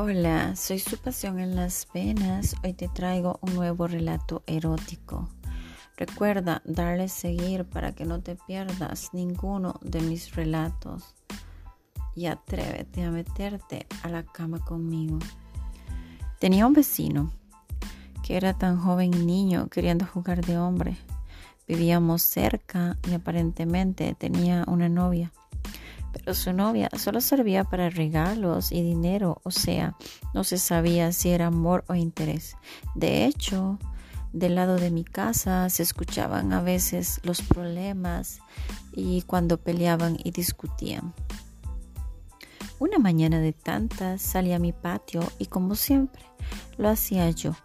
Hola, soy su pasión en las venas. Hoy te traigo un nuevo relato erótico. Recuerda darle seguir para que no te pierdas ninguno de mis relatos. Y atrévete a meterte a la cama conmigo. Tenía un vecino que era tan joven y niño queriendo jugar de hombre. Vivíamos cerca y aparentemente tenía una novia pero su novia solo servía para regalos y dinero, o sea, no se sabía si era amor o interés. De hecho, del lado de mi casa se escuchaban a veces los problemas y cuando peleaban y discutían. Una mañana de tantas salí a mi patio y como siempre lo hacía yo,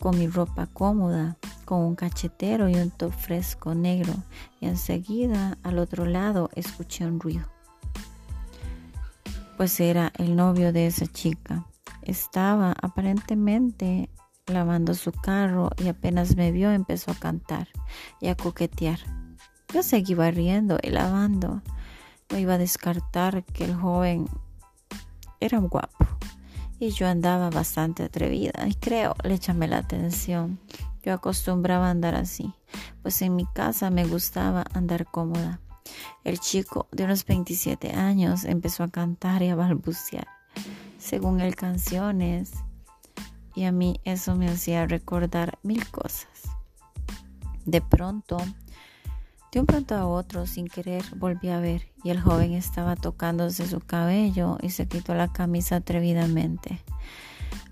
con mi ropa cómoda, con un cachetero y un top fresco negro y enseguida al otro lado escuché un ruido. Pues era el novio de esa chica. Estaba aparentemente lavando su carro y apenas me vio empezó a cantar y a coquetear. Yo seguí barriendo y lavando. No iba a descartar que el joven era guapo y yo andaba bastante atrevida y creo le llamé la atención. Yo acostumbraba andar así, pues en mi casa me gustaba andar cómoda. El chico de unos 27 años empezó a cantar y a balbucear, según él canciones, y a mí eso me hacía recordar mil cosas. De pronto, de un pronto a otro, sin querer, volví a ver y el joven estaba tocándose su cabello y se quitó la camisa atrevidamente.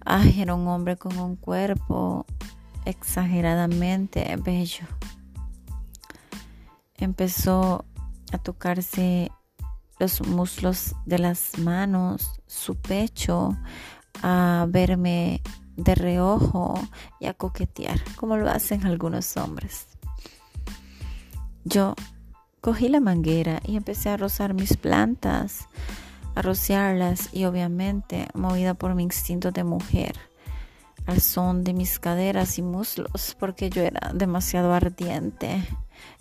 Ay, era un hombre con un cuerpo exageradamente bello. Empezó a tocarse los muslos de las manos, su pecho, a verme de reojo y a coquetear, como lo hacen algunos hombres. Yo cogí la manguera y empecé a rozar mis plantas, a rociarlas y obviamente movida por mi instinto de mujer al son de mis caderas y muslos porque yo era demasiado ardiente.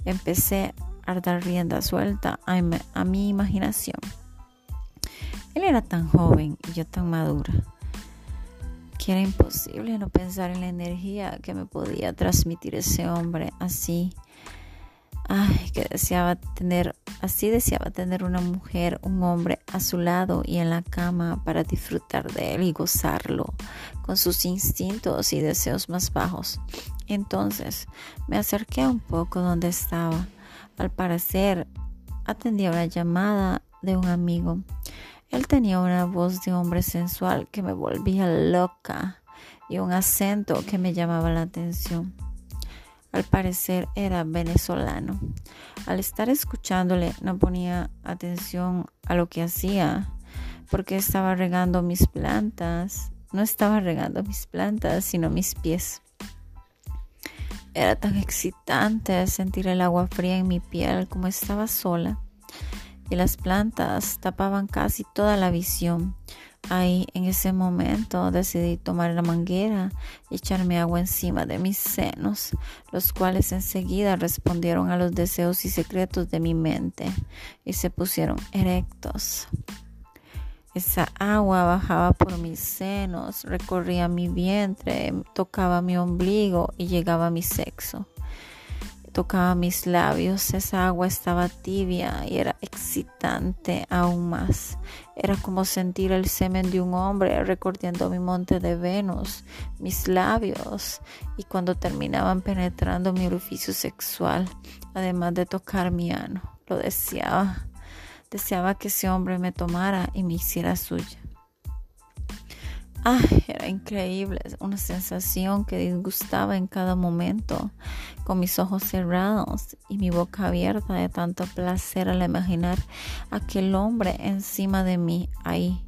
Empecé a dar rienda suelta a, mi imaginación. Él era tan joven y yo tan madura que era imposible no pensar en la energía que me podía transmitir ese hombre así Ay, que deseaba tener, así deseaba tener una mujer, un hombre a su lado y en la cama para disfrutar de él y gozarlo con sus instintos y deseos más bajos. Entonces me acerqué un poco donde estaba. Al parecer atendía una llamada de un amigo. Él tenía una voz de hombre sensual que me volvía loca y un acento que me llamaba la atención. Al parecer era venezolano. Al estar escuchándole no ponía atención a lo que hacía porque estaba regando mis plantas. No estaba regando mis plantas, sino mis pies. Era tan excitante sentir el agua fría en mi piel como estaba sola y las plantas tapaban casi toda la visión. Ahí en ese momento decidí tomar la manguera y echarme agua encima de mis senos, los cuales enseguida respondieron a los deseos y secretos de mi mente y se pusieron erectos. Esa agua bajaba por mis senos, recorría mi vientre, tocaba mi ombligo y llegaba a mi sexo tocaba mis labios, esa agua estaba tibia y era excitante aún más. Era como sentir el semen de un hombre recorriendo mi monte de Venus, mis labios, y cuando terminaban penetrando mi orificio sexual, además de tocar mi ano, lo deseaba. Deseaba que ese hombre me tomara y me hiciera suya. Era increíble, una sensación que disgustaba en cada momento, con mis ojos cerrados y mi boca abierta de tanto placer al imaginar aquel hombre encima de mí, ahí,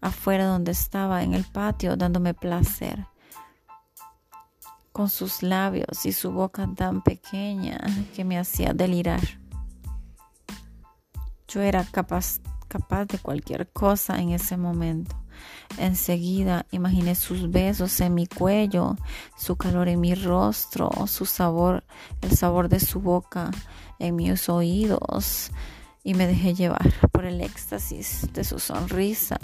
afuera donde estaba, en el patio, dándome placer, con sus labios y su boca tan pequeña que me hacía delirar. Yo era capaz, capaz de cualquier cosa en ese momento Enseguida imaginé sus besos en mi cuello, su calor en mi rostro, su sabor, el sabor de su boca en mis oídos y me dejé llevar por el éxtasis de su sonrisa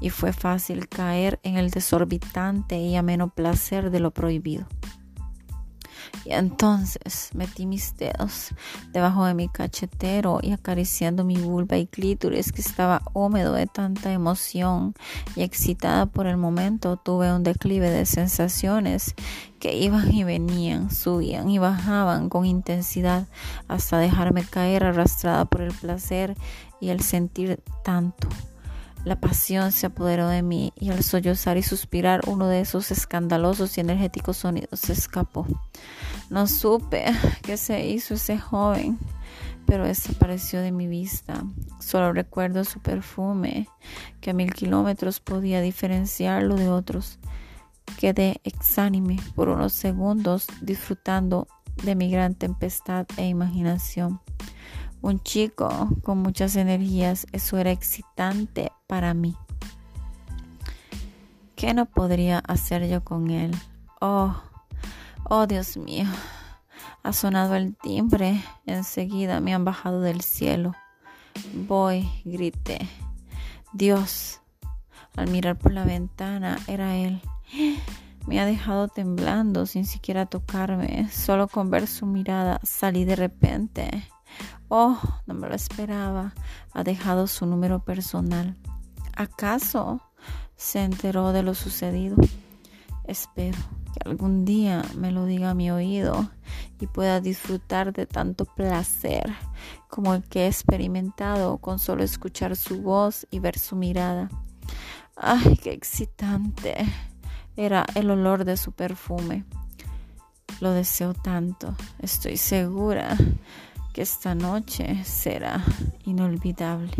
y fue fácil caer en el desorbitante y ameno placer de lo prohibido. Y entonces metí mis dedos debajo de mi cachetero y acariciando mi vulva y clítoris que estaba húmedo de tanta emoción y excitada por el momento tuve un declive de sensaciones que iban y venían, subían y bajaban con intensidad hasta dejarme caer arrastrada por el placer y el sentir tanto. La pasión se apoderó de mí y al sollozar y suspirar uno de esos escandalosos y energéticos sonidos se escapó. No supe qué se hizo ese joven, pero desapareció de mi vista. Solo recuerdo su perfume, que a mil kilómetros podía diferenciarlo de otros. Quedé exánime por unos segundos disfrutando de mi gran tempestad e imaginación. Un chico con muchas energías, eso era excitante para mí. ¿Qué no podría hacer yo con él? Oh, oh Dios mío. Ha sonado el timbre. Enseguida me han bajado del cielo. Voy, grité. Dios. Al mirar por la ventana era él. Me ha dejado temblando sin siquiera tocarme. Solo con ver su mirada salí de repente. Oh, no me lo esperaba. Ha dejado su número personal. ¿Acaso se enteró de lo sucedido? Espero que algún día me lo diga a mi oído y pueda disfrutar de tanto placer como el que he experimentado con solo escuchar su voz y ver su mirada. ¡Ay, qué excitante! Era el olor de su perfume. Lo deseo tanto. Estoy segura que esta noche será inolvidable.